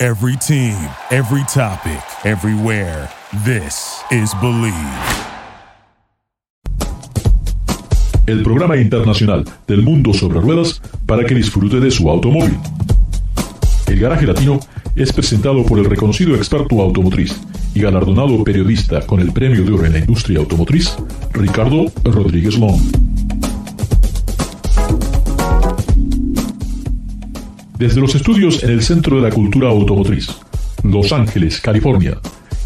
Every team, every topic, everywhere. This is Believe. El programa internacional del mundo sobre ruedas para que disfrute de su automóvil. El Garaje Latino es presentado por el reconocido experto automotriz y galardonado periodista con el Premio de Oro en la Industria Automotriz, Ricardo Rodríguez Long. Desde los estudios en el Centro de la Cultura Automotriz, Los Ángeles, California,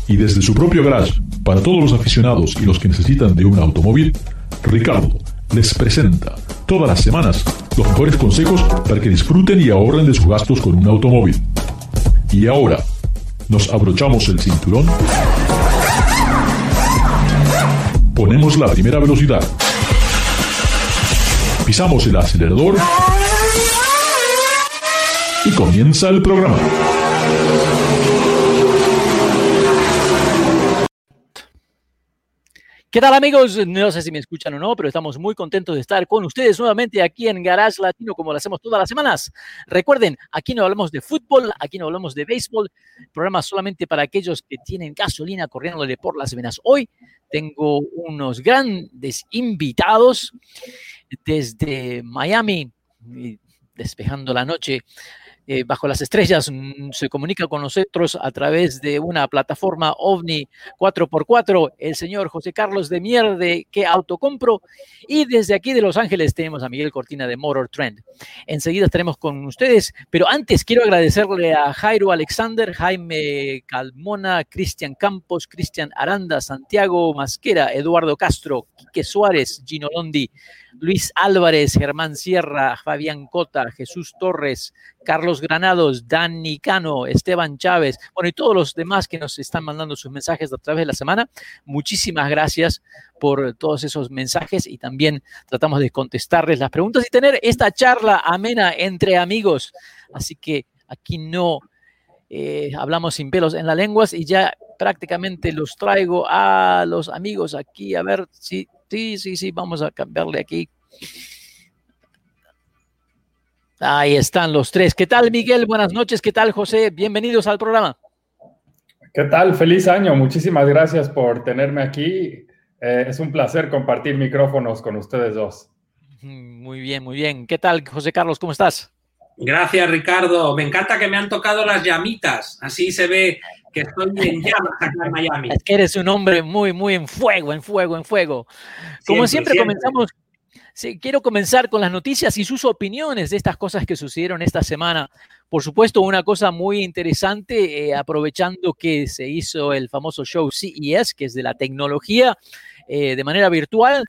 y desde su propio garage para todos los aficionados y los que necesitan de un automóvil, Ricardo les presenta todas las semanas los mejores consejos para que disfruten y ahorren de sus gastos con un automóvil. Y ahora, nos abrochamos el cinturón, ponemos la primera velocidad, pisamos el acelerador y comienza el programa. ¿Qué tal amigos? No sé si me escuchan o no, pero estamos muy contentos de estar con ustedes nuevamente aquí en Garage Latino como lo hacemos todas las semanas. Recuerden, aquí no hablamos de fútbol, aquí no hablamos de béisbol, programa solamente para aquellos que tienen gasolina corriéndole por las venas. Hoy tengo unos grandes invitados desde Miami, despejando la noche eh, bajo las estrellas mm, se comunica con nosotros a través de una plataforma OVNI 4x4, el señor José Carlos de Mierde, que autocompro. Y desde aquí de Los Ángeles tenemos a Miguel Cortina de Motor Trend. Enseguida estaremos con ustedes, pero antes quiero agradecerle a Jairo Alexander, Jaime Calmona, Cristian Campos, Cristian Aranda, Santiago Masquera, Eduardo Castro, Quique Suárez, Gino Londi, Luis Álvarez, Germán Sierra, Fabián Cota, Jesús Torres, Carlos Granados, Dani Cano, Esteban Chávez, bueno, y todos los demás que nos están mandando sus mensajes a través de la semana. Muchísimas gracias por todos esos mensajes y también tratamos de contestarles las preguntas y tener esta charla amena entre amigos. Así que aquí no eh, hablamos sin pelos en las lenguas y ya prácticamente los traigo a los amigos aquí a ver si Sí, sí, sí, vamos a cambiarle aquí. Ahí están los tres. ¿Qué tal, Miguel? Buenas noches. ¿Qué tal, José? Bienvenidos al programa. ¿Qué tal? Feliz año. Muchísimas gracias por tenerme aquí. Eh, es un placer compartir micrófonos con ustedes dos. Muy bien, muy bien. ¿Qué tal, José Carlos? ¿Cómo estás? Gracias, Ricardo. Me encanta que me han tocado las llamitas. Así se ve que estoy en llamas aquí en Miami. Es que eres un hombre muy, muy en fuego, en fuego, en fuego. Como siempre, comenzamos, sí, quiero comenzar con las noticias y sus opiniones de estas cosas que sucedieron esta semana. Por supuesto, una cosa muy interesante, eh, aprovechando que se hizo el famoso show CES, que es de la tecnología, eh, de manera virtual.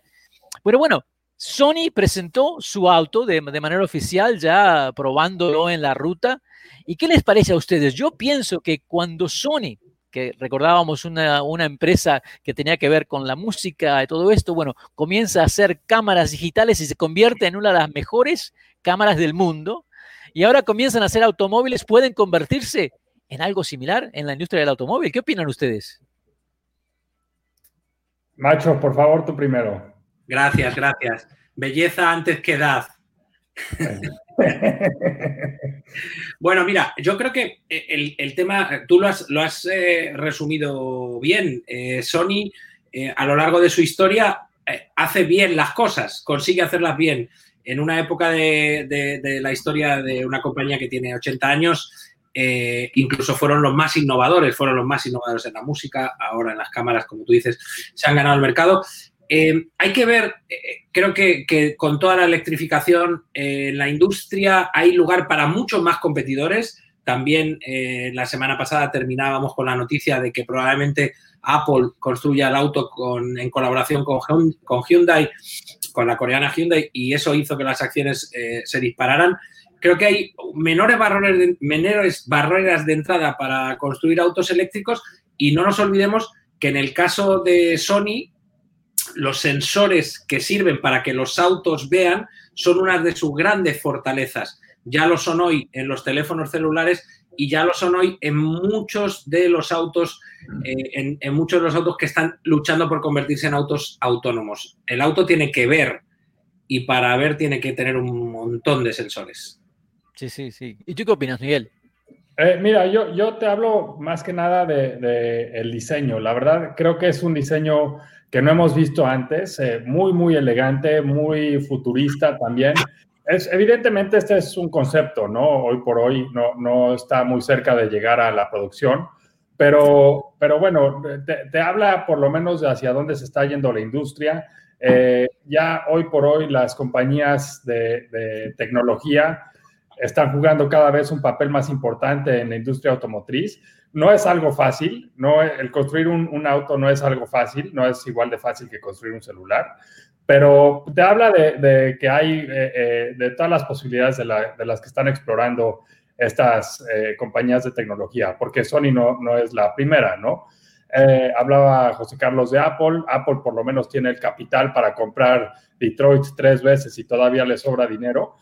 Pero bueno, Sony presentó su auto de, de, manera oficial, ya probándolo en la ruta. ¿Y qué les parece a ustedes? Yo pienso que cuando Sony, que recordábamos una, una, empresa que tenía que ver con la música y todo esto, bueno, comienza a hacer cámaras digitales y se convierte en una de las mejores cámaras del mundo, y ahora comienzan a hacer automóviles, pueden convertirse en algo similar en la industria del automóvil. ¿Qué opinan ustedes? Macho, por favor, tú primero. Gracias, gracias. Belleza antes que edad. bueno, mira, yo creo que el, el tema, tú lo has, lo has eh, resumido bien. Eh, Sony, eh, a lo largo de su historia, eh, hace bien las cosas, consigue hacerlas bien. En una época de, de, la historia de una compañía que tiene 80 años, eh, incluso fueron los más innovadores, fueron los más innovadores en la música, ahora en las cámaras, como tú dices, se han ganado el mercado. Eh, hay que ver, eh, creo que, con toda la electrificación eh, en la industria hay lugar para muchos más competidores. También eh, la semana pasada terminábamos con la noticia de que probablemente Apple construya el auto con, en colaboración con, Hyundai, con la coreana Hyundai, y eso hizo que las acciones se dispararan. creo que hay menores barreras de, menores barreras de entrada para construir autos eléctricos y no nos olvidemos que en el caso de Sony, los sensores que sirven para que los autos vean son una de sus grandes fortalezas. Ya lo son hoy en los teléfonos celulares y ya lo son hoy en muchos de los autos, eh, en, muchos de los autos que están luchando por convertirse en autos autónomos. El auto tiene que ver y para ver tiene que tener un montón de sensores. Sí, sí, sí. ¿Y tú qué opinas, Miguel? Eh, mira, yo, yo te hablo más que nada del de, el diseño. La verdad, creo que es un diseño que no hemos visto antes, eh, muy, muy elegante, muy futurista también. Es, evidentemente este es un concepto, ¿no? Hoy por hoy no, no está muy cerca de llegar a la producción, pero, pero bueno, te, habla por lo menos de hacia dónde se está yendo la industria. Eh, ya hoy por hoy las compañías de, tecnología están jugando cada vez un papel más importante en la industria automotriz. No es algo fácil, no, el construir un, un auto no es algo fácil, no es igual de fácil que construir un celular, pero te habla de, que hay eh, eh, de todas las posibilidades de, las que están explorando estas eh, compañías de tecnología, porque Sony no, no es la primera, ¿no? hablaba José Carlos de Apple, Apple por lo menos tiene el capital para comprar Detroit tres veces y todavía le sobra dinero.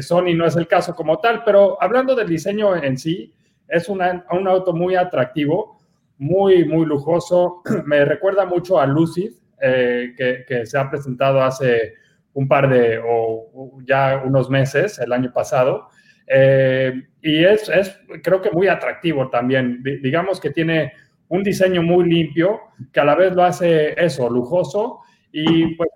Sony no es el caso como tal, pero hablando del diseño en sí, es un auto muy atractivo, muy, muy lujoso. Me recuerda mucho a Lucid, eh, que, se ha presentado hace un par de, o ya unos meses, el año pasado. Eh, y es, creo que muy atractivo también. digamos que tiene un diseño muy limpio, que a la vez lo hace eso, lujoso, y pues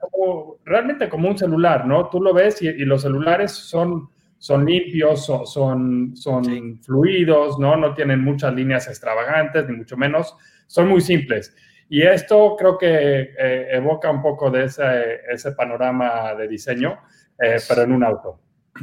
realmente como un celular, ¿no? Tú lo ves y, los celulares son, son limpios, son, son, fluidos, ¿no? No tienen muchas líneas extravagantes, ni mucho menos, son muy simples. Y esto creo que eh, evoca un poco de ese, ese panorama de diseño, eh, pero en un auto.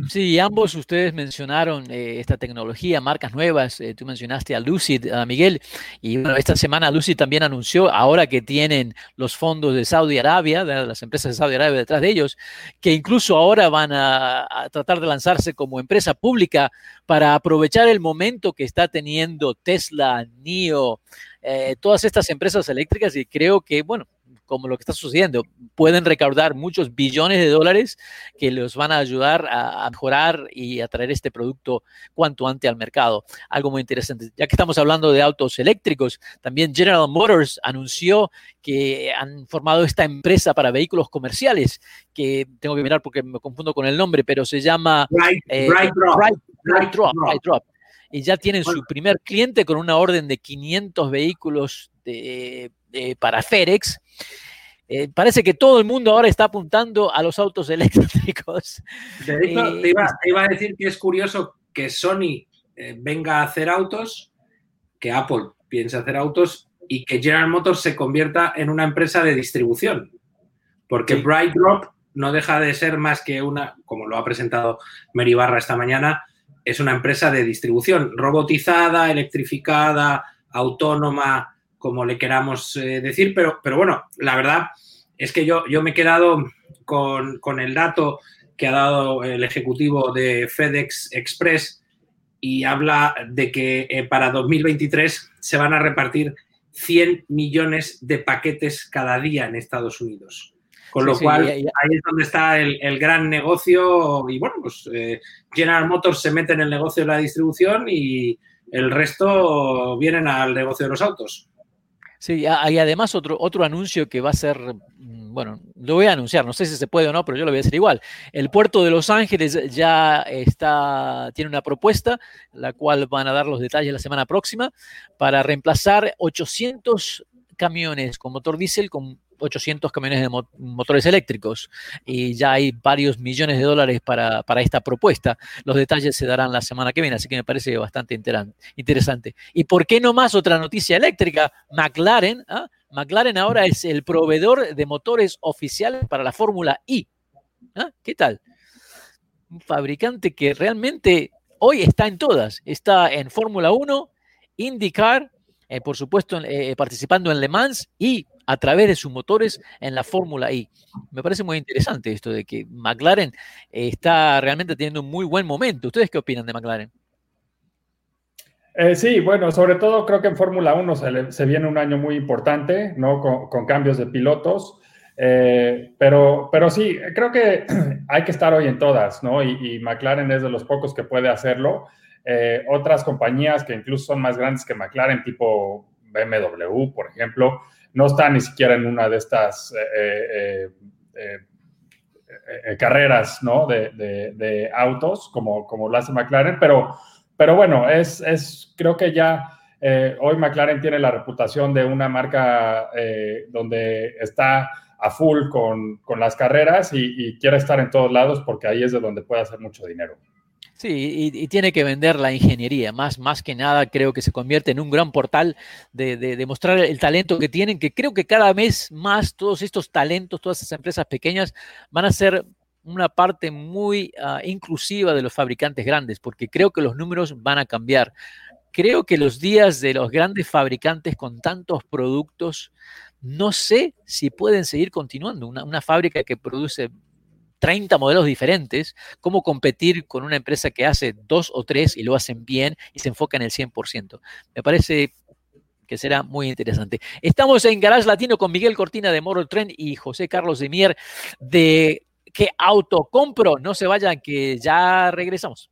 Sí, ambos ustedes mencionaron eh, esta tecnología, marcas nuevas. tú mencionaste a Lucid, a Miguel, y bueno, esta semana Lucid también anunció, ahora que tienen los fondos de Saudi Arabia, las empresas de Saudi Arabia detrás de ellos, que incluso ahora van a, a tratar de lanzarse como empresa pública para aprovechar el momento que está teniendo Tesla, NIO, eh, todas estas empresas eléctricas y creo que, bueno, como lo que está sucediendo, pueden recaudar muchos billones de dólares que les van a ayudar a, mejorar y a traer este producto cuanto antes al mercado. Algo muy interesante. Ya que estamos hablando de autos eléctricos, también General Motors anunció que han formado esta empresa para vehículos comerciales, que tengo que mirar porque me confundo con el nombre, pero se llama Bright, eh, Drop y ya tienen su primer cliente con una orden de 500 vehículos para FedEx. Eh, parece que todo el mundo ahora está apuntando a los autos eléctricos. De hecho, te, iba, a decir que es curioso que Sony eh, venga a hacer autos, que Apple piense hacer autos y que General Motors se convierta en una empresa de distribución. Porque Bright Drop no deja de ser más que una, como lo ha presentado Mary Barra esta mañana, es una empresa de distribución robotizada, electrificada, autónoma, como le queramos eh, decir, pero, pero bueno, la verdad es que yo, yo me he quedado con, el dato que ha dado el ejecutivo de FedEx Express y habla de que eh, para 2023 se van a repartir 100 millones de paquetes cada día en Estados Unidos. Con lo cual, ahí es donde está el, gran negocio. Y bueno, pues eh, General Motors se mete en el negocio de la distribución y el resto vienen al negocio de los autos. Sí, y además otro, otro anuncio que va a ser, mm, bueno, lo voy a anunciar, no sé si se puede o no, pero yo lo voy a hacer igual. El puerto de Los Ángeles ya está, tiene una propuesta, la cual van a dar los detalles la semana próxima, para reemplazar 800 camiones con motor diésel con 800 camiones de motores eléctricos y ya hay varios millones de dólares para, esta propuesta. Los detalles se darán la semana que viene, así que me parece bastante interesante. ¿Y por qué no más otra noticia eléctrica? McLaren, ¿ah? McLaren ahora es el proveedor de motores oficiales para la Fórmula I. ¿Ah? ¿Qué tal? Un fabricante que realmente hoy está en todas. Está en Fórmula 1, IndyCar, eh, por supuesto, eh, participando en Le Mans y a través de sus motores en la Fórmula I. Me parece muy interesante esto de que McLaren está realmente teniendo un muy buen momento. ¿Ustedes qué opinan de McLaren? sí, bueno, sobre todo creo que en Fórmula 1 se, viene un año muy importante, ¿no? Con, cambios de pilotos. pero, pero sí, creo que hay que estar hoy en todas, ¿no? Y, McLaren es de los pocos que puede hacerlo. Eh, otras compañías que incluso son más grandes que McLaren, tipo BMW, por ejemplo, no están ni siquiera en una de estas eh, eh, carreras ¿no? de, autos como, como lo hace McLaren, pero, pero bueno, es, es creo que ya hoy McLaren tiene la reputación de una marca donde está a full con, con las carreras y, y quiere estar en todos lados porque ahí es de donde puede hacer mucho dinero. Sí, y, tiene que vender la ingeniería. Más, más que nada, creo que se convierte en un gran portal de, de, mostrar el talento que tienen, que creo que cada vez más todos estos talentos, todas esas empresas pequeñas van a ser una parte muy ah, inclusiva de los fabricantes grandes, porque creo que los números van a cambiar. Creo que los días de los grandes fabricantes con tantos productos, no sé si pueden seguir continuando. Una, una fábrica que produce 30 modelos diferentes, cómo competir con una empresa que hace dos o tres y lo hacen bien y se enfoca en el 100%. Me parece que será muy interesante. Estamos en Garage Latino con Miguel Cortina de Moro Trend y José Carlos de Mier de ¿Qué auto compro? No se vayan, que ya regresamos.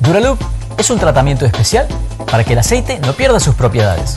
Duraloop es un tratamiento especial para que el aceite no pierda sus propiedades.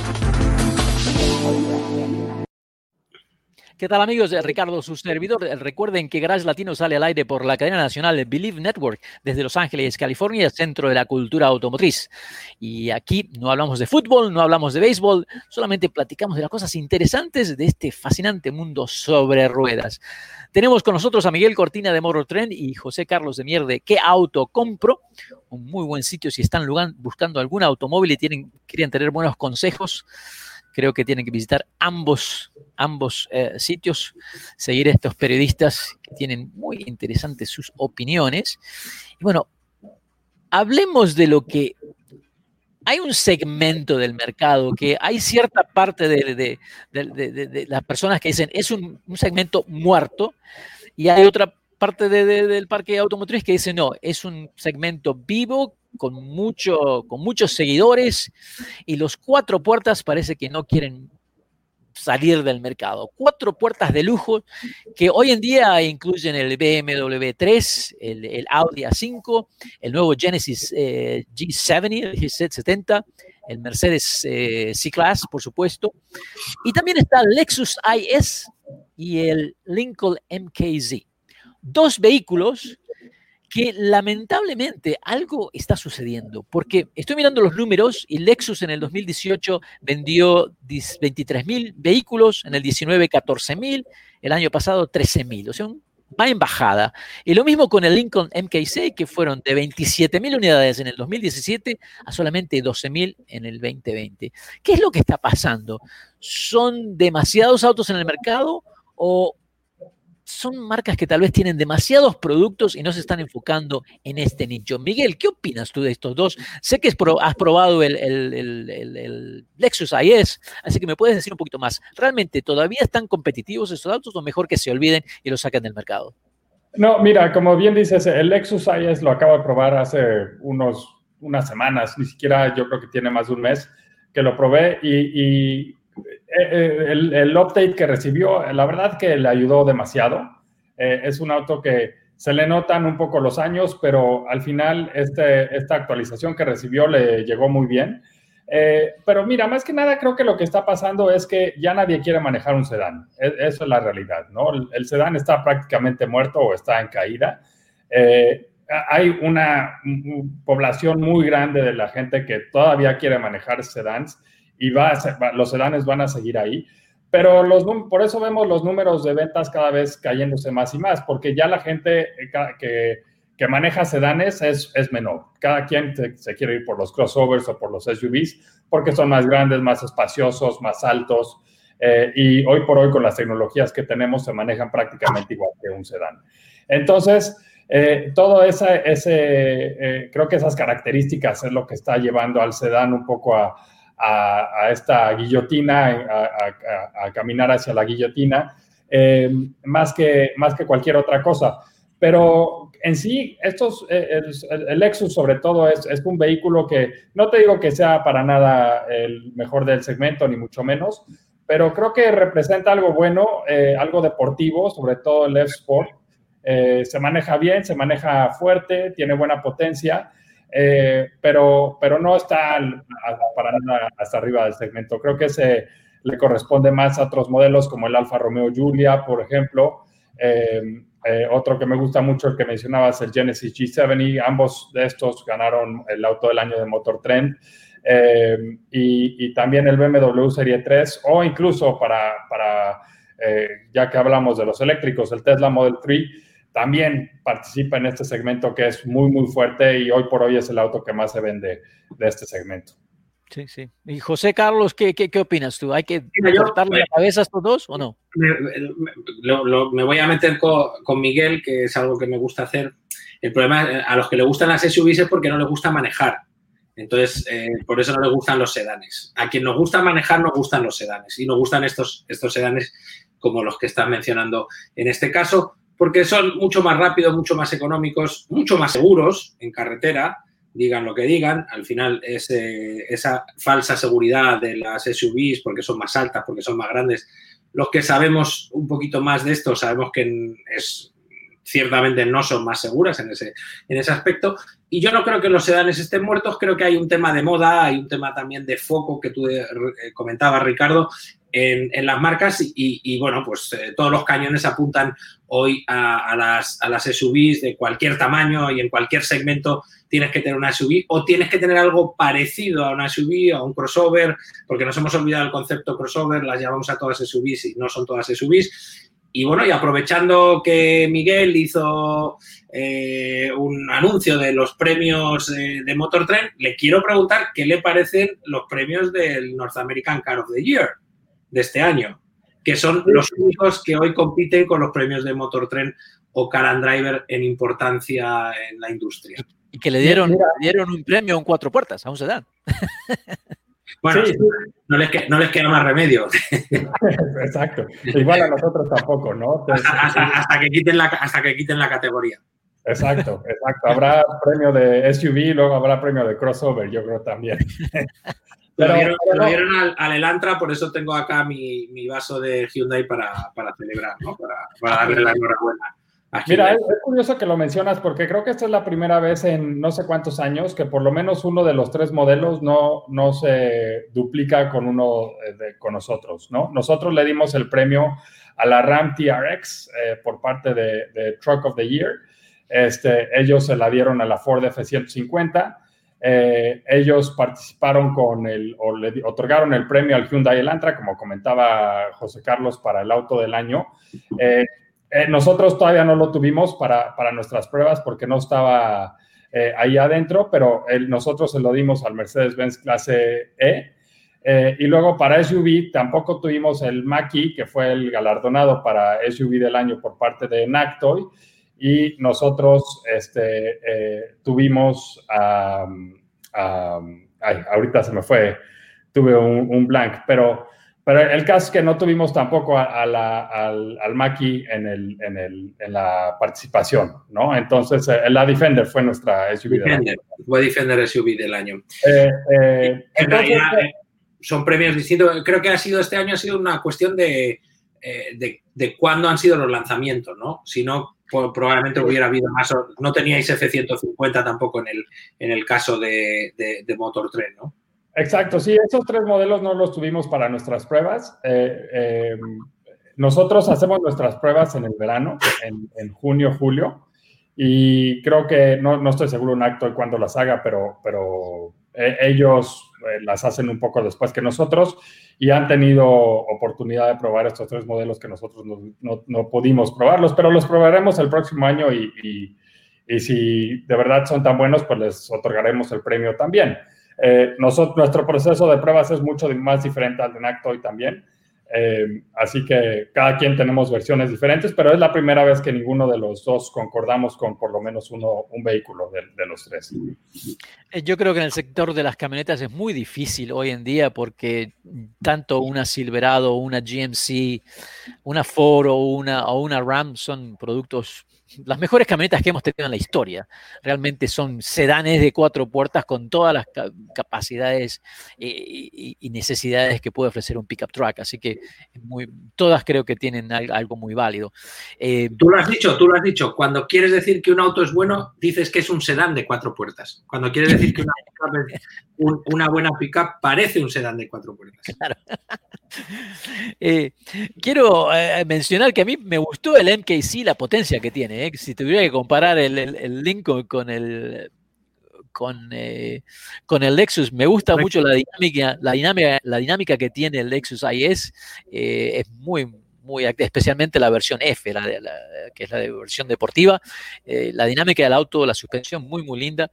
¿Qué tal amigos? Ricardo, su servidor. Recuerden que Garage Latino sale al aire por la cadena nacional Believe Network desde Los Ángeles, California, centro de la cultura automotriz. Y aquí no hablamos de fútbol, no hablamos de béisbol, solamente platicamos de las cosas interesantes de este fascinante mundo sobre ruedas. Tenemos con nosotros a Miguel Cortina de Moro Trend y José Carlos de Mierde. ¿Qué auto compro? Un muy buen sitio si están buscando algún automóvil y tienen, quieren tener buenos consejos creo que tienen que visitar ambos, ambos eh, sitios, seguir a estos periodistas que tienen muy interesantes sus opiniones. Y bueno, hablemos de lo que hay un segmento del mercado que hay cierta parte de, las personas que dicen es un, un, segmento muerto y hay otra parte del parque automotriz que dice no, es un segmento vivo con, mucho, con muchos seguidores y los cuatro puertas parece que no quieren salir del mercado. Cuatro puertas de lujo que hoy en día incluyen el BMW 3, el, Audi A5, el nuevo Genesis eh, G70, el G70, el Mercedes eh, C-Class, por supuesto, y también está el Lexus IS y el Lincoln MKZ. Dos vehículos que lamentablemente algo está sucediendo, porque estoy mirando los números y Lexus en el 2018 vendió 23 mil vehículos, en el 19 14 mil, el año pasado 13 mil, o sea, va en bajada. Y lo mismo con el Lincoln MK6, que fueron de 27 mil unidades en el 2017 a solamente 12 mil en el 2020. ¿Qué es lo que está pasando? ¿Son demasiados autos en el mercado o son marcas que tal vez tienen demasiados productos y no se están enfocando en este nicho. Miguel, ¿qué opinas tú de estos dos? Sé que has probado el, Lexus IS, así que me puedes decir un poquito más. ¿Realmente todavía están competitivos estos autos o mejor que se olviden y los saquen del mercado? No, mira, como bien dices, el Lexus IS lo acabo de probar hace unos, unas semanas, ni siquiera yo creo que tiene más de un mes que lo probé y el, el, update que recibió, la verdad que le ayudó demasiado. Eh, es un auto que se le notan un poco los años, pero al final este, esta actualización que recibió le llegó muy bien. pero mira, más que nada creo que lo que está pasando es que ya nadie quiere manejar un sedán. E, eso es la realidad, ¿no? El, el, sedán está prácticamente muerto o está en caída. hay una población muy grande de la gente que todavía quiere manejar sedans y va los sedanes van a seguir ahí. Pero los, por eso vemos los números de ventas cada vez cayéndose más y más, porque ya la gente que, que maneja sedanes es, es menor. Cada quien se, quiere ir por los crossovers o por los SUVs porque son más grandes, más espaciosos, más altos. Eh, y hoy por hoy con las tecnologías que tenemos se manejan prácticamente igual que un sedán. Entonces, eh, todo ese, ese eh, creo que esas características es lo que está llevando al sedán un poco a, a, esta guillotina, a, caminar hacia la guillotina, más, que, más que cualquier otra cosa. Pero en sí, estos, el, el, Lexus sobre todo es, es, un vehículo que no te digo que sea para nada el mejor del segmento, ni mucho menos, pero creo que representa algo bueno, eh, algo deportivo, sobre todo el F-Sport. Eh, se maneja bien, se maneja fuerte, tiene buena potencia, eh, pero, pero no está para nada hasta arriba del segmento. Creo que se le corresponde más a otros modelos como el Alfa Romeo Giulia, por ejemplo. otro que me gusta mucho, el que mencionabas, el Genesis G70, ambos de estos ganaron el auto del año de Motor Trend. Eh, y, también el BMW Serie 3 o incluso para, para eh, ya que hablamos de los eléctricos, el Tesla Model 3 también participa en este segmento que es muy, muy fuerte y hoy por hoy es el auto que más se vende de este segmento. Sí, sí. Y José Carlos, ¿qué, qué, qué opinas tú? ¿Hay que cortarle la cabeza a estos dos o no? Me, voy a meter con, con, Miguel, que es algo que me gusta hacer. El problema a los que le gustan las SUVs es porque no les gusta manejar. Entonces, eh, por eso no le gustan los sedanes. A quien nos gusta manejar, nos gustan los sedanes. Y nos gustan estos, estos sedanes como los que están mencionando en este caso, porque son mucho más rápidos, mucho más económicos, mucho más seguros en carretera, digan lo que digan. Al final, esa falsa seguridad de las SUVs, porque son más altas, porque son más grandes, los que sabemos un poquito más de esto, sabemos que es ciertamente no son más seguras en ese, en ese aspecto. Y yo no creo que los sedanes estén muertos, creo que hay un tema de moda, hay un tema también de foco que tú eh, comentabas, Ricardo, en, las marcas y, bueno, pues eh, todos los cañones apuntan hoy a, las, a las SUVs de cualquier tamaño y en cualquier segmento tienes que tener una SUV o tienes que tener algo parecido a una SUV o a un crossover, porque nos hemos olvidado el concepto crossover, las llamamos a todas SUVs y no son todas SUVs. Y bueno, y aprovechando que Miguel hizo eh, un anuncio de los premios eh, de Motor Trend, le quiero preguntar qué le parecen los premios del North American Car of the Year de este año, que son los únicos que hoy compiten con los premios de Motor Trend o Car and Driver en importancia en la industria. Y que le dieron, le dieron un premio en cuatro puertas a un sedán. Bueno, No, les queda, no, les queda, más remedio. Exacto. Igual a nosotros tampoco, ¿no? hasta, que quiten la, hasta que quiten la categoría. Exacto, exacto. Habrá premio de SUV y luego habrá premio de crossover, yo creo también. Pero, lo dieron, al, al, Elantra, por eso tengo acá mi, mi vaso de Hyundai para, para celebrar, ¿no? Para, para darle la enhorabuena. Mira, es, curioso que lo mencionas porque creo que esta es la primera vez en no sé cuántos años que por lo menos uno de los tres modelos no, no se duplica con uno eh, de, con nosotros, ¿no? Nosotros le dimos el premio a la Ram TRX eh, por parte de, Truck of the Year. Este, ellos se la dieron a la Ford F-150. Eh, ellos participaron con el, o le otorgaron el premio al Hyundai Elantra, como comentaba José Carlos, para el auto del año. Eh, nosotros todavía no lo tuvimos para, para nuestras pruebas porque no estaba eh, ahí adentro, pero nosotros se lo dimos al Mercedes-Benz clase E. Eh, y luego para SUV tampoco tuvimos el Maki, que fue el galardonado para SUV del año por parte de Nactoy. Y nosotros este, tuvimos, ahorita se me fue, tuve un, un blank, pero pero el caso es que no tuvimos tampoco al, al Maki en, el, en, el, en, la participación, ¿no? Entonces, eh, la Defender fue nuestra SUV del año. Fue Defender SUV del año. Eh, eh, en realidad son premios distintos. Creo que ha sido este año ha sido una cuestión de, de, de cuándo han sido los lanzamientos, ¿no? Si no, probablemente hubiera habido más. No teníais F-150 tampoco en el, en el caso de, de, Motor 3, ¿no? Exacto, sí, esos tres modelos no los tuvimos para nuestras pruebas. Eh, eh, nosotros hacemos nuestras pruebas en el verano, en, junio, julio, y creo que no, no estoy seguro un acto de cuándo las haga, pero, pero eh, ellos las hacen un poco después que nosotros y han tenido oportunidad de probar estos tres modelos que nosotros no, no, pudimos probarlos, pero los probaremos el próximo año y, y, y, si de verdad son tan buenos, pues les otorgaremos el premio también. Eh, nosotros, nuestro proceso de pruebas es mucho más diferente al de Nactoy también. Eh, así que cada quien tenemos versiones diferentes, pero es la primera vez que ninguno de los dos concordamos con por lo menos uno, un vehículo de, de, los tres. Eh, yo creo que en el sector de las camionetas es muy difícil hoy en día porque tanto una Silverado, una GMC, una Ford o una, o una Ram son productos las mejores camionetas que hemos tenido en la historia. Realmente son sedanes de cuatro puertas con todas las capacidades y, necesidades que puede ofrecer un pickup truck. Así que todas creo que tienen algo muy válido. Eh, tú lo has dicho, tú lo has dicho. Cuando quieres decir que un auto es bueno, dices que es un sedán de cuatro puertas. Cuando quieres decir que una, una buena pickup parece un sedán de cuatro puertas. Claro. Eh, quiero eh, mencionar que a mí me gustó el MKC, la potencia que tiene. Eh. Si tuviera que comparar el, el, Lincoln con el con, con el Lexus, me gusta mucho la dinámica, la dinámica, la dinámica que tiene el Lexus IS. es muy, muy especialmente la versión F, la, que es la de versión deportiva. Eh, la dinámica del auto, la suspensión muy, muy linda.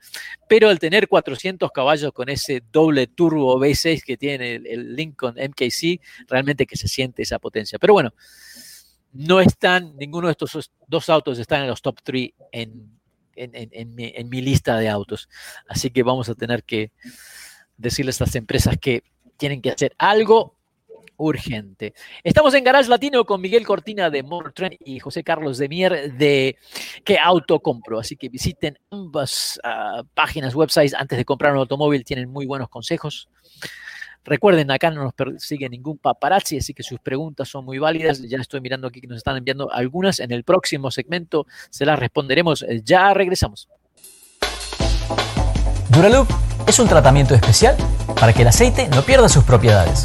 Pero al tener 400 caballos con ese doble turbo V6 que tiene el, Lincoln MKC, realmente que se siente esa potencia. Pero bueno, no están, ninguno de estos dos autos están en los top 3 en, en, mi, en mi lista de autos. Así que vamos a tener que decirle a estas empresas que tienen que hacer algo urgente. Estamos en Garage Latino con Miguel Cortina de Motor y José Carlos de Mier de ¿Qué auto compro? Así que visiten ambas ah, páginas, websites antes de comprar un automóvil, tienen muy buenos consejos. Recuerden, acá no nos persigue ningún paparazzi, así que sus preguntas son muy válidas. Ya estoy mirando aquí que nos están enviando algunas. En el próximo segmento se las responderemos. Ya regresamos. Duraloop es un tratamiento especial para que el aceite no pierda sus propiedades.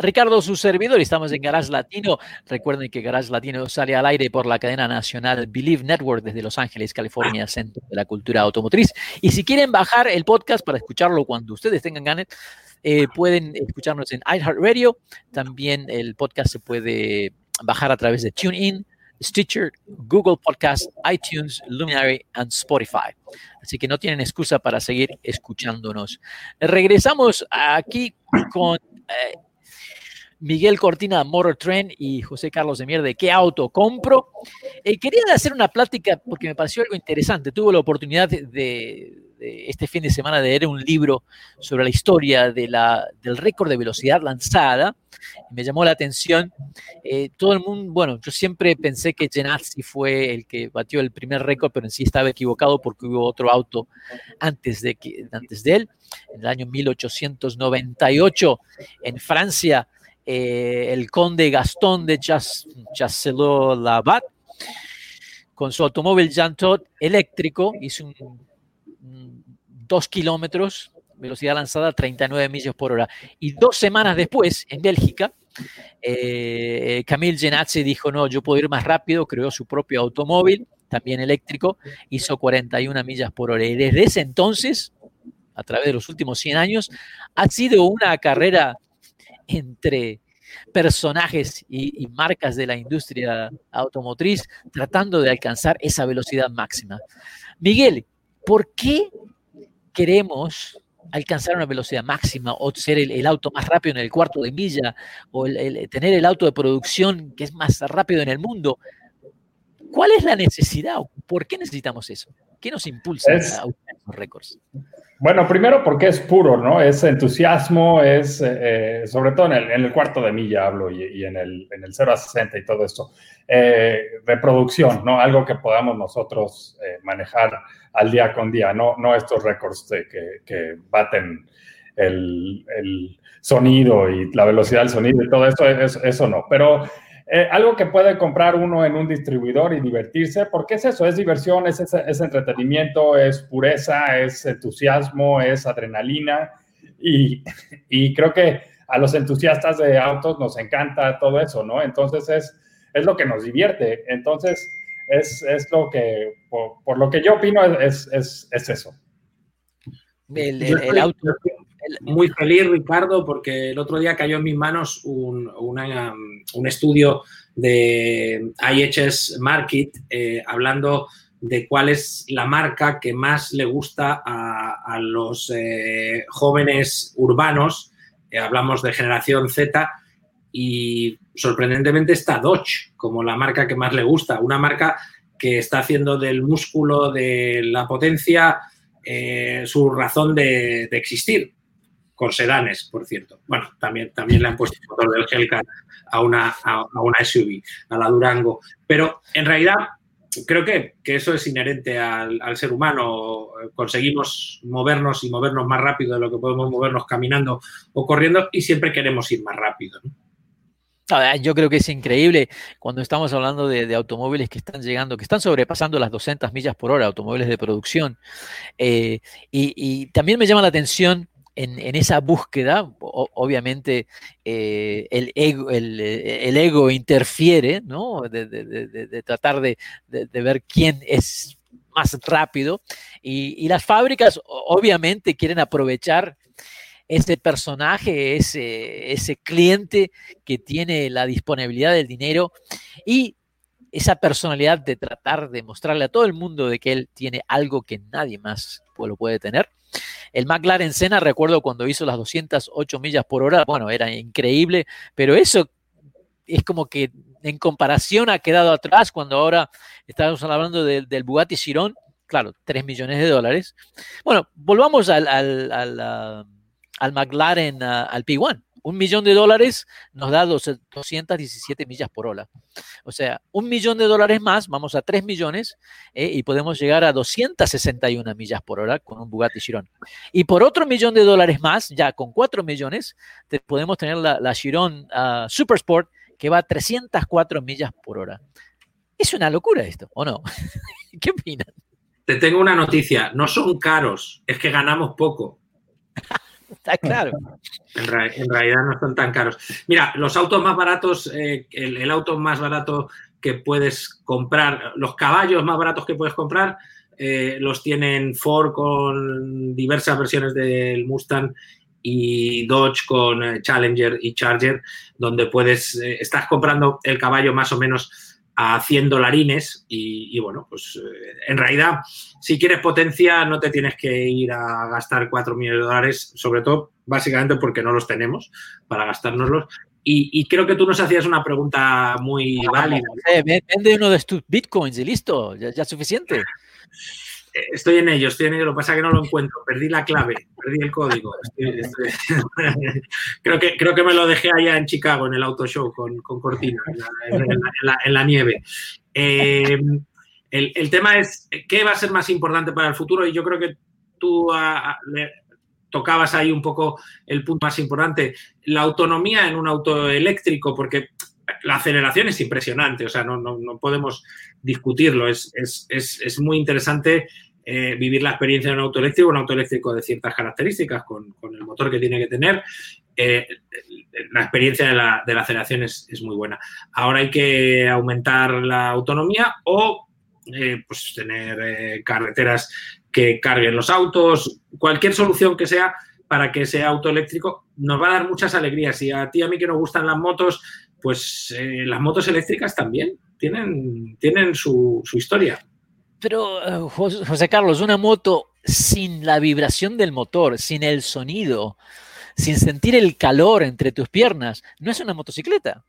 Ricardo, su servidor, estamos en Garage Latino. Recuerden que Garage Latino sale al aire por la cadena nacional Believe Network desde Los Ángeles, California, Centro de la Cultura Automotriz. Y si quieren bajar el podcast para escucharlo cuando ustedes tengan ganas, eh, pueden escucharnos en iHeartRadio. También el podcast se puede bajar a través de TuneIn, Stitcher, Google Podcast, iTunes, Luminary y Spotify. Así que no tienen excusa para seguir escuchándonos. Regresamos aquí con eh, Miguel Cortina, Motor Trend y José Carlos de Mier de qué auto compro. Eh, quería hacer una plática porque me pareció algo interesante. Tuve la oportunidad de, este fin de semana de leer un libro sobre la historia del récord de velocidad lanzada. Me llamó la atención. Eh, todo el mundo, bueno, yo siempre pensé que Genazzi fue el que batió el primer récord, pero en sí estaba equivocado porque hubo otro auto antes de, antes de él. En el año 1898, en Francia, eh, el conde Gastón de Chasselot-Labat, con su automóvil Jantot eléctrico, hizo dos kilómetros, velocidad lanzada 39 millas por hora. Y dos semanas después, en Bélgica, eh, Camille Genazzi dijo, no, yo puedo ir más rápido, creó su propio automóvil, también eléctrico, hizo 41 millas por hora. Y desde ese entonces, a través de los últimos 100 años, ha sido una carrera entre personajes y, marcas de la industria automotriz tratando de alcanzar esa velocidad máxima. Miguel, ¿por qué queremos alcanzar una velocidad máxima o ser el, auto más rápido en el cuarto de milla o tener el auto de producción que es más rápido en el mundo? ¿Cuál es la necesidad? ¿Por qué necesitamos eso? ¿Qué nos impulsa a esos récords? Bueno, primero porque es puro, ¿no? Es entusiasmo, es eh, sobre todo en el, cuarto de milla hablo y, en, el, en, el, 0 a 60 y todo esto. Eh, reproducción, ¿no? Algo que podamos nosotros eh, manejar al día con día, no, no estos récords que, que, baten el, el, sonido y la velocidad del sonido y todo eso, eso no. Pero eh, algo que puede comprar uno en un distribuidor y divertirse, porque es eso, es diversión, es, es, entretenimiento, es pureza, es entusiasmo, es adrenalina y, y, creo que a los entusiastas de autos nos encanta todo eso, ¿no? Entonces es, es lo que nos divierte, entonces es, es lo que, por, lo que yo opino, es, es eso. el auto muy feliz, Ricardo, porque el otro día cayó en mis manos un, un estudio de IHS Market eh, hablando de cuál es la marca que más le gusta a, los eh, jóvenes urbanos. Eh, hablamos de generación Z y sorprendentemente está Dodge como la marca que más le gusta. Una marca que está haciendo del músculo, de la potencia, su razón de existir con sedanes, por cierto. Bueno, también, también le han puesto el motor del Hellcat a una, a, una SUV, a la Durango. Pero en realidad creo que, eso es inherente al, ser humano. Conseguimos movernos y movernos más rápido de lo que podemos movernos caminando o corriendo y siempre queremos ir más rápido. Yo creo que es increíble cuando estamos hablando de, automóviles que están llegando, que están sobrepasando las 200 millas por hora, automóviles de producción. Eh, y, también me llama la atención en, esa búsqueda, obviamente eh, el, ego, el, ego, interfiere, ¿no? De, tratar de, ver quién es más rápido. Y, las fábricas obviamente quieren aprovechar ese personaje, ese, ese cliente que tiene la disponibilidad del dinero y esa personalidad de tratar de mostrarle a todo el mundo de que él tiene algo que nadie más lo puede tener. El McLaren Senna, recuerdo cuando hizo las 208 millas por hora, bueno, era increíble, pero eso es como que en comparación ha quedado atrás cuando ahora estamos hablando del Bugatti Chiron, claro, 3 millones de dólares. Bueno, volvamos al, al, al, McLaren, al P1 un millón de dólares nos da 217 millas por hora. O sea, un millón de dólares más, vamos a 3 millones eh, y podemos llegar a 261 millas por hora con un Bugatti Chiron. Y por otro millón de dólares más, ya con 4 millones, podemos tener la, Chiron uh, Super Sport que va a 304 millas por hora. Es una locura esto, ¿o no? ¿Qué opinan? Te tengo una noticia, no son caros, es que ganamos poco. Está claro. En, realidad no son tan caros. Mira, los autos más baratos, eh, el, auto más barato que puedes comprar, los caballos más baratos que puedes comprar, eh, los tienen Ford con diversas versiones del Mustang y Dodge con eh, Challenger y Charger, donde puedes, estás comprando el caballo más o menos a 100 dolarines y, bueno, pues eh, en realidad si quieres potencia no te tienes que ir a gastar 4 millones de dólares, sobre todo básicamente porque no los tenemos para gastárnoslos. Y, creo que tú nos hacías una pregunta muy válida. vende uno de tus bitcoins y listo, ya es suficiente. Estoy en ello, estoy en ello. Lo que pasa es que no lo encuentro. Perdí la clave, perdí el código. creo, que, creo que me lo dejé allá en Chicago, en el auto show, con, Cortina, en la, nieve. Eh, el, tema es, ¿qué va a ser más importante para el futuro? Y yo creo que tú tocabas ahí un poco el punto más importante. La autonomía en un auto eléctrico, porque la aceleración es impresionante, o sea, no, podemos discutirlo. Es, es, muy interesante eh, vivir la experiencia de un auto eléctrico, un auto eléctrico de ciertas características, con, el motor que tiene que tener. Eh, la experiencia de la, aceleración es, muy buena. Ahora hay que aumentar la autonomía o eh, pues tener carreteras que carguen los autos, cualquier solución que sea para que ese auto eléctrico nos va a dar muchas alegrías. Y a ti, a mí que nos gustan las motos, pues eh, las motos eléctricas también tienen, tienen su, historia. Pero, eh, José Carlos, una moto sin la vibración del motor, sin el sonido, sin sentir el calor entre tus piernas, no es una motocicleta.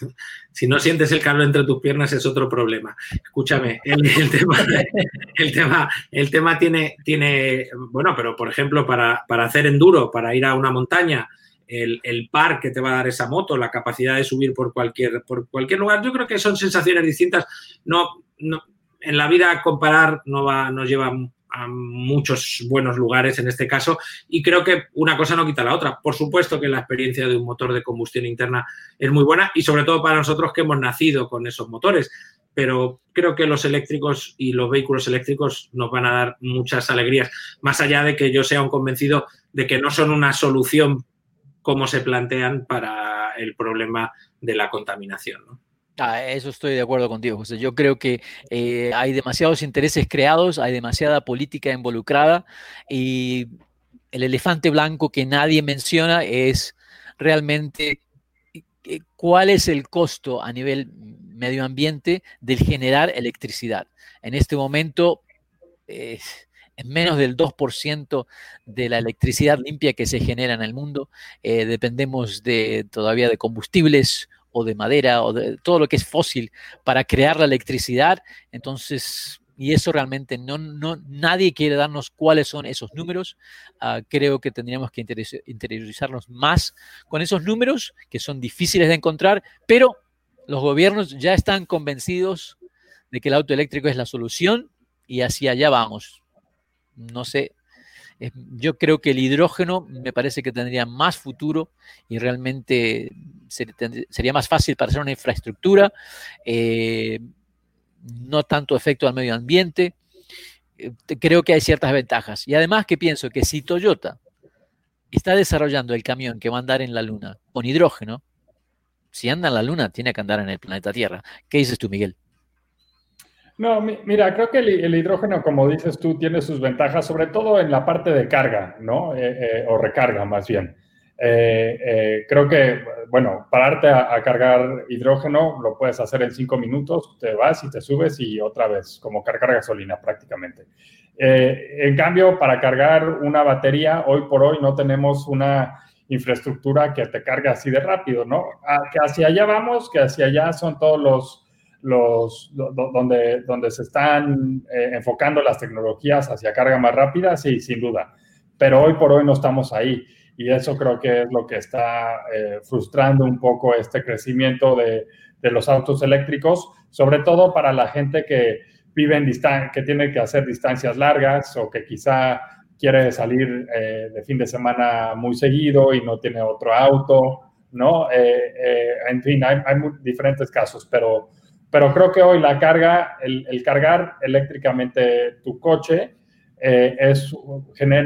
Si no sientes el calor entre tus piernas es otro problema. Escúchame, el, tema, el tema, tiene, tiene, bueno, pero por ejemplo, para, para hacer enduro, para ir a una montaña, el, par que te va a dar esa moto, la capacidad de subir por cualquier, por cualquier lugar. Yo creo que son sensaciones distintas. No, en la vida comparar no va, nos lleva a muchos buenos lugares en este caso y creo que una cosa no quita la otra. Por supuesto que la experiencia de un motor de combustión interna es muy buena y sobre todo para nosotros que hemos nacido con esos motores, pero creo que los eléctricos y los vehículos eléctricos nos van a dar muchas alegrías, más allá de que yo sea un convencido de que no son una solución como se plantean para el problema de la contaminación. Ah, eso estoy de acuerdo contigo, José. Yo creo que eh, hay demasiados intereses creados, hay demasiada política involucrada y el elefante blanco que nadie menciona es realmente eh, cuál es el costo a nivel medio ambiente del generar electricidad. En este momento, es menos del 2% de la electricidad limpia que se genera en el mundo. Eh, dependemos de, todavía de combustibles o de madera o de todo lo que es fósil para crear la electricidad. Entonces, y eso realmente no, nadie quiere darnos cuáles son esos números. Ah, creo que tendríamos que interiorizarnos más con esos números que son difíciles de encontrar, pero los gobiernos ya están convencidos de que el auto eléctrico es la solución y hacia allá vamos. No sé, yo creo que el hidrógeno me parece que tendría más futuro y realmente sería más fácil para hacer una infraestructura, eh, no tanto efecto al medio ambiente. Eh, creo que hay ciertas ventajas. Y además que pienso que si Toyota está desarrollando el camión que va a andar en la Luna con hidrógeno, si anda en la Luna, tiene que andar en el planeta Tierra. ¿Qué dices tú, Miguel? No, mira, creo que el, hidrógeno, como dices tú, tiene sus ventajas, sobre todo en la parte de carga, ¿no? Eh, eh, o recarga, más bien. Eh, creo que, bueno, pararte a, cargar hidrógeno lo puedes hacer en cinco minutos, te vas y te subes y otra vez, como cargar gasolina prácticamente. en cambio, para cargar una batería, hoy por hoy no tenemos una infraestructura que te cargue así de rápido, ¿no? que hacia allá vamos, que hacia allá son todos los los, donde, donde se están eh, enfocando las tecnologías hacia carga más rápida, sí, sin duda. Pero hoy por hoy no estamos ahí. Y eso creo que es lo que está eh, frustrando un poco este crecimiento de, de, los autos eléctricos, sobre todo para la gente que vive en que tiene que hacer distancias largas o que quizá quiere salir eh, de fin de semana muy seguido y no tiene otro auto, ¿no? en fin, hay, hay diferentes casos, pero pero creo que hoy la carga, el, cargar eléctricamente tu coche, eh,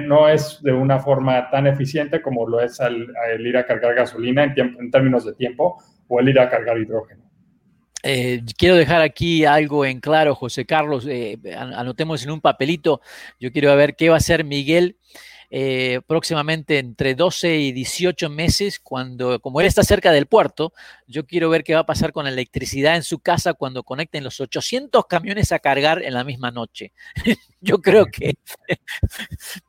no es de una forma tan eficiente como lo es el, ir a cargar gasolina en, en, términos de tiempo o el ir a cargar hidrógeno. Eh, quiero dejar aquí algo en claro, José Carlos, eh, anotemos en un papelito, yo quiero ver qué va a hacer Miguel eh, próximamente entre 12 y 18 meses, cuando, como él está cerca del puerto, yo quiero ver qué va a pasar con la electricidad en su casa cuando conecten los 800 camiones a cargar en la misma noche. yo creo que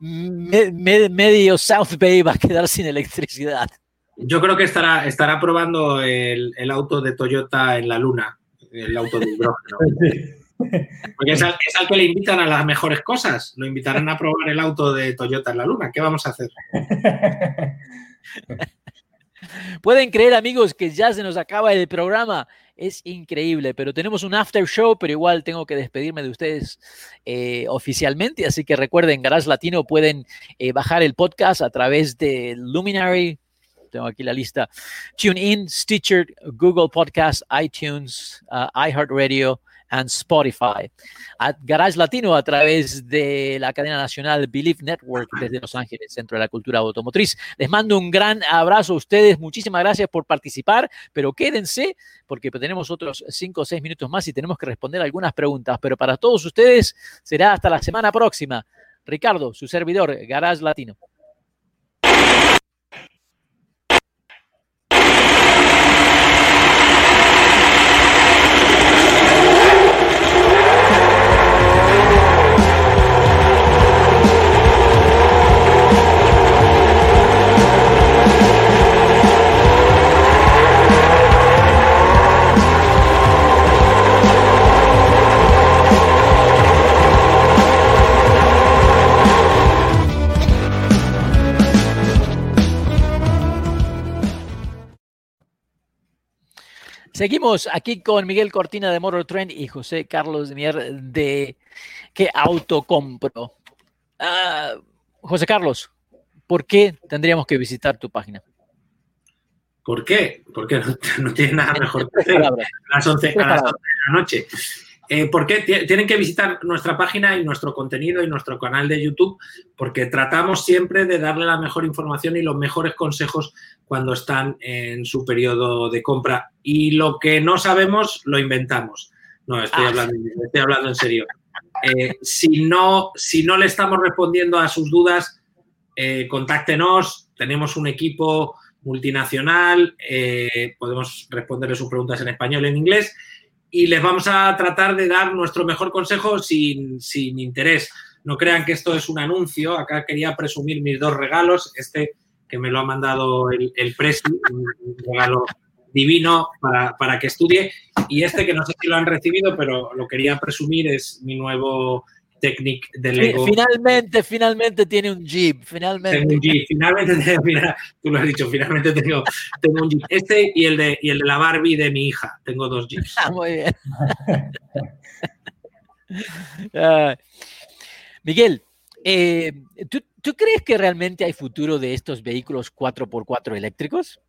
medio South Bay va a quedar sin electricidad. Yo creo que estará, estará probando el, el auto de Toyota en la luna, el auto de hidrógeno. Porque es al, que le invitan a las mejores cosas. Lo invitarán a probar el auto de Toyota en la Luna. ¿Qué vamos a hacer? Pueden creer, amigos, que ya se nos acaba el programa. Es increíble, pero tenemos un after show, pero igual tengo que despedirme de ustedes eh, oficialmente. Así que recuerden, Garage Latino pueden eh, bajar el podcast a través de Luminary. Tengo aquí la lista. TuneIn, Stitcher, Google Podcast, iTunes, uh, iHeartRadio, and Spotify. A Garage Latino a través de la cadena nacional Believe Network desde Los Ángeles, Centro de la Cultura Automotriz. Les mando un gran abrazo a ustedes. Muchísimas gracias por participar, pero quédense porque tenemos otros cinco o seis minutos más y tenemos que responder algunas preguntas. Pero para todos ustedes será hasta la semana próxima. Ricardo, su servidor, Garage Latino. Seguimos aquí con Miguel Cortina de Motor Trend y José Carlos Mier de ¿Qué auto compro? Ah, José Carlos, ¿por qué tendríamos que visitar tu página? ¿Por qué? Porque no, tiene nada mejor que hacer a las 11, a las 11 de la noche. Eh, ¿Por qué? Tienen que visitar nuestra página y nuestro contenido y nuestro canal de YouTube porque tratamos siempre de darle la mejor información y los mejores consejos cuando están en su periodo de compra. Y lo que no sabemos, lo inventamos. No, estoy, ah. hablando, estoy hablando en serio. Eh, si, no, si no le estamos respondiendo a sus dudas, eh, contáctenos. Tenemos un equipo multinacional, podemos responderle sus preguntas en español y en inglés y les vamos a tratar de dar nuestro mejor consejo sin, interés. No crean que esto es un anuncio. Acá quería presumir mis dos regalos. Este que me lo ha mandado el, el Presi, un regalo divino para, para, que estudie. Y este que no sé si lo han recibido, pero lo quería presumir, es mi nuevo Technic de Lego. Finalmente, finalmente tiene un Jeep, finalmente. Tengo un Jeep, finalmente, mira, tú lo has dicho, finalmente tengo, tengo un Jeep. Este y el, de, y el de la Barbie de mi hija, tengo dos Jeeps. Ah, muy bien. Miguel, eh, ¿tú, ¿tú, crees que realmente hay futuro de estos vehículos 4x4 eléctricos?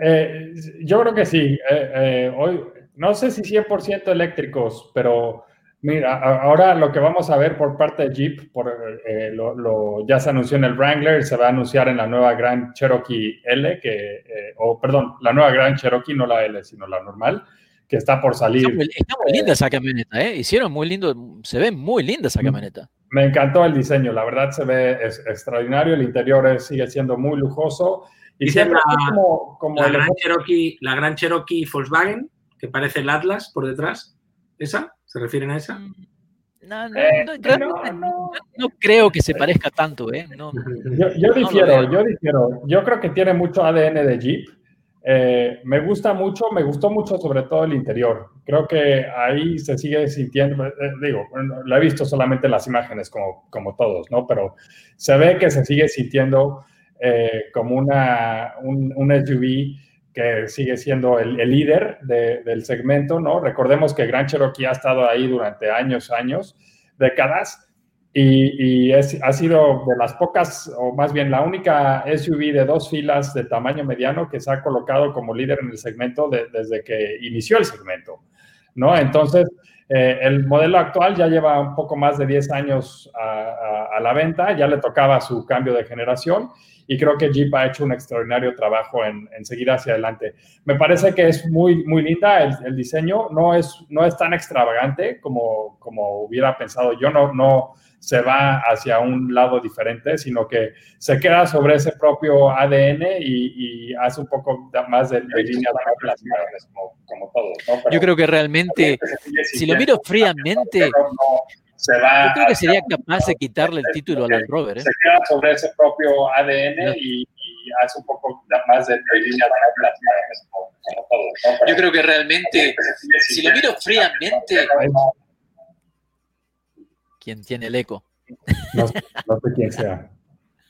Eh, yo creo que sí. Eh, hoy, no sé si 100% eléctricos, pero Mira, ahora lo que vamos a ver por parte de Jeep, por, eh, lo, ya se anunció en el Wrangler, se va a anunciar en la nueva Grand Cherokee L, que, eh, o perdón, la nueva Grand Cherokee, no la L, sino la normal, que está por salir. Está muy, linda esa camioneta, ¿eh? Hicieron muy lindo, se ve muy linda esa mm, camioneta. Me encantó el diseño, la verdad se ve extraordinario, el interior sigue siendo muy lujoso. Y siempre como, como la, Gran Cherokee, la Gran Cherokee Volkswagen, que parece el Atlas por detrás, ¿esa? ¿Se refieren a esa? Mm, no, eh, no, no, creo que se parezca tanto, ¿eh? yo, difiero, yo difiero. Yo creo que tiene mucho ADN de Jeep. Eh, me gusta mucho, me gustó mucho sobre todo el interior. Creo que ahí se sigue sintiendo, eh, digo, lo he visto solamente en las imágenes como, como todos, ¿no? Pero se ve que se sigue sintiendo como una, un, un SUV que sigue siendo el, líder del segmento, ¿no? Recordemos que Gran Cherokee ha estado ahí durante años, años, décadas, y, ha sido de las pocas, o más bien la única SUV de dos filas de tamaño mediano que se ha colocado como líder en el segmento desde que inició el segmento, ¿no? Entonces, eh, el modelo actual ya lleva un poco más de 10 años a la venta, ya le tocaba su cambio de generación y creo que Jeep ha hecho un extraordinario trabajo en, seguir hacia adelante. Me parece que es muy, muy linda el, diseño, no es, no es tan extravagante como, como hubiera pensado yo, no, no se va hacia un lado diferente, sino que se queda sobre ese propio ADN y, hace un poco más de, de línea de como, como todos. yo creo que realmente, si lo miro fríamente, yo creo que sería capaz de quitarle el título a Land Rover. ¿eh? Se queda sobre ese propio ADN y, hace un poco más de línea como. Yo creo que realmente, si lo miro fríamente, ¿quién tiene el eco? No, sé quién sea.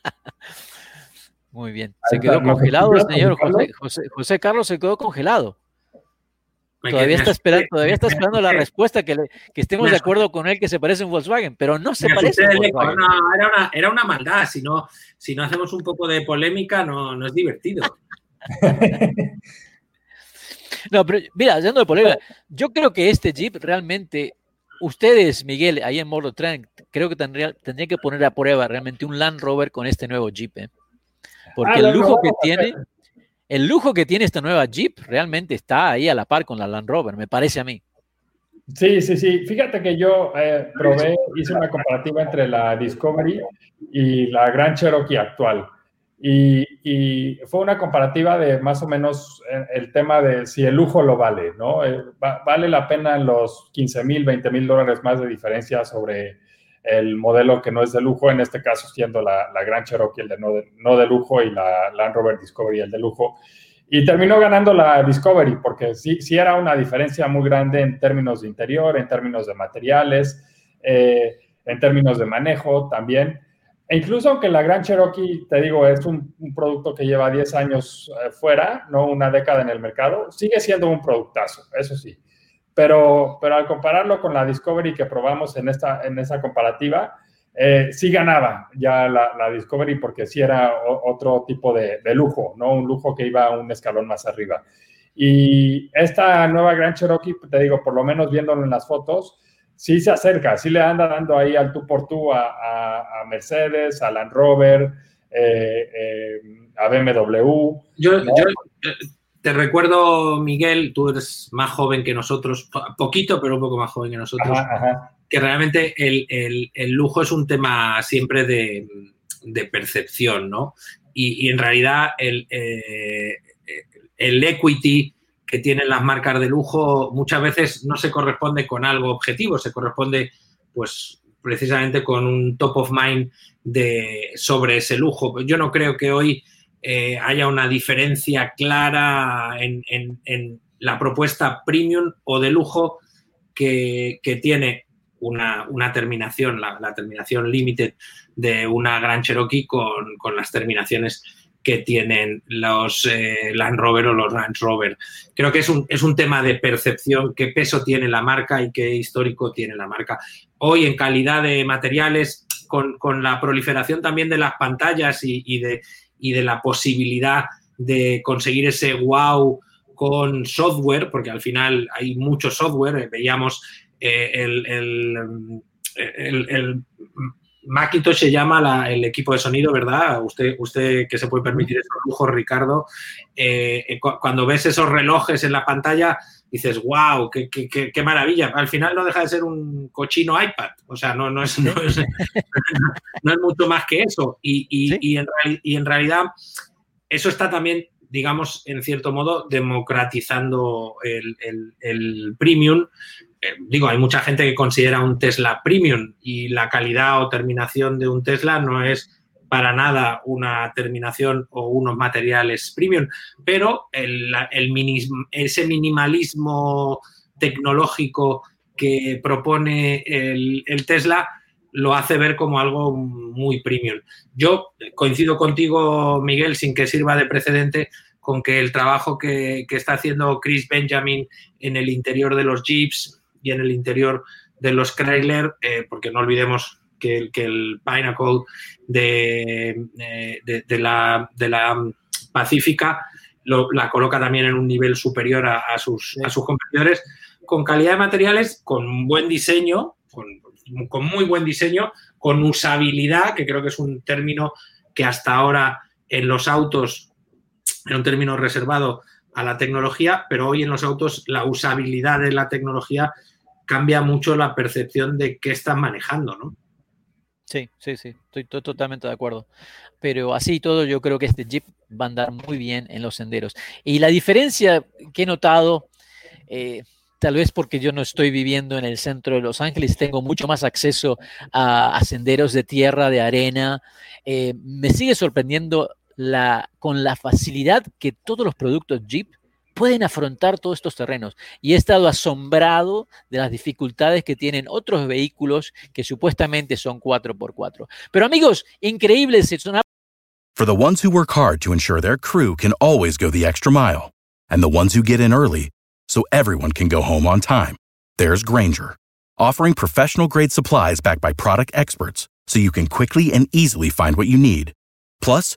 Muy bien. Se quedó congelado el señor José, José Carlos, se quedó congelado. Todavía está, esperando, todavía está esperando la respuesta, que, que estemos de acuerdo con él que se parece a un Volkswagen, pero no se parece a un Volkswagen. era, una, era, una, maldad, si no, si no hacemos un poco de polémica no, no es divertido. no, pero mira, hablando de polémica, yo creo que este Jeep realmente, ustedes, Miguel, ahí en Morro Tren, creo que tendría, tendría que poner a prueba realmente un Land Rover con este nuevo Jeep, ¿eh? porque ah, el lujo que tiene el lujo que tiene esta nueva Jeep realmente está ahí a la par con la Land Rover, me parece a mí. Sí, sí, sí. Fíjate que yo eh, probé, hice una comparativa entre la Discovery y la Grand Cherokee actual. Y, fue una comparativa de más o menos eh, el tema de si el lujo lo vale, ¿no? Eh, vale la pena los 15 mil, 20 mil dólares más de diferencia sobre el modelo que no es de lujo, en este caso siendo la, la Gran Cherokee el de no, de no, de lujo y la Land Rover Discovery el de lujo. Y terminó ganando la Discovery porque sí, sí era una diferencia muy grande en términos de interior, en términos de materiales, eh, en términos de manejo también. E incluso aunque la Gran Cherokee, te digo, es un, producto que lleva 10 años eh, fuera, no una década en el mercado, sigue siendo un productazo, eso sí. Pero, pero al compararlo con la Discovery que probamos en, esta, en esa comparativa, eh, sí ganaba ya la, Discovery porque sí era otro tipo de, lujo, ¿no? Un lujo que iba un escalón más arriba. Y esta nueva Grand Cherokee, te digo, por lo menos viéndolo en las fotos, sí se acerca, sí le anda dando ahí al tú por tú a, Mercedes, a Land Rover, eh, eh, a BMW. Yo, te recuerdo, Miguel, tú eres más joven que nosotros, poquito, pero un poco más joven que nosotros, que realmente el, lujo es un tema siempre de, percepción, ¿no? Y, en realidad el, eh, el equity que tienen las marcas de lujo muchas veces no se corresponde con algo objetivo, se corresponde pues precisamente con un top of mind de, sobre ese lujo. Yo no creo que hoy eh, haya una diferencia clara en, la propuesta premium o de lujo que, tiene una, terminación, la, terminación limited de una Gran Cherokee con, con las terminaciones que tienen los eh, Land Rover o los Range Rover. Creo que es un, es un tema de percepción, qué peso tiene la marca y qué histórico tiene la marca. Hoy en calidad de materiales, con, la proliferación también de las pantallas y, de, de la posibilidad de conseguir ese wow con software, porque al final hay mucho software, veíamos eh, el, el Macintosh se llama el equipo de sonido, ¿verdad? Usted, usted que se puede permitir esos lujos, Ricardo. Eh, eh, cuando ves esos relojes en la pantalla, dices, wow, qué, qué, maravilla. Al final no deja de ser un cochino iPad. O sea, no, no, es, no, es, mucho más que eso. Y, y, en, realidad, eso está también, digamos, en cierto modo, democratizando el, el premium eh, digo, hay mucha gente que considera un Tesla premium y la calidad o terminación de un Tesla no es para nada una terminación o unos materiales premium, pero el, ese minimalismo tecnológico que propone el, Tesla lo hace ver como algo muy premium. Yo coincido contigo, Miguel, sin que sirva de precedente, con que el trabajo que, que está haciendo Chris Benjamin en el interior de los Jeeps, y en el interior de los Chrysler, eh, porque no olvidemos que, que el Pinnacle de, eh, de, la, de la Pacífica la coloca también en un nivel superior a, sus, a sus competidores, con calidad de materiales, con buen diseño, con, con muy buen diseño, con usabilidad, que creo que es un término que hasta ahora en los autos era un término reservado a la tecnología, pero hoy en los autos la usabilidad de la tecnología cambia mucho la percepción de qué están manejando, ¿no? Sí, sí, sí, estoy totalmente de acuerdo. Pero así todo, yo creo que este Jeep va a andar muy bien en los senderos. Y la diferencia que he notado, eh, tal vez porque yo no estoy viviendo en el centro de Los Ángeles, tengo mucho más acceso a, senderos de tierra, de arena, eh, me sigue sorprendiendo la, con la facilidad que todos los productos Jeep pueden afrontar todos estos terrenos. Y he estado asombrado de las dificultades que tienen otros vehículos que supuestamente son 4x4. Pero amigos, increíbles. For the ones who work hard to ensure their crew can always go the extra mile, and the ones who get in early so everyone can go home on time, there's Granger, offering professional grade supplies backed by product experts so you can quickly and easily find what you need. Plus,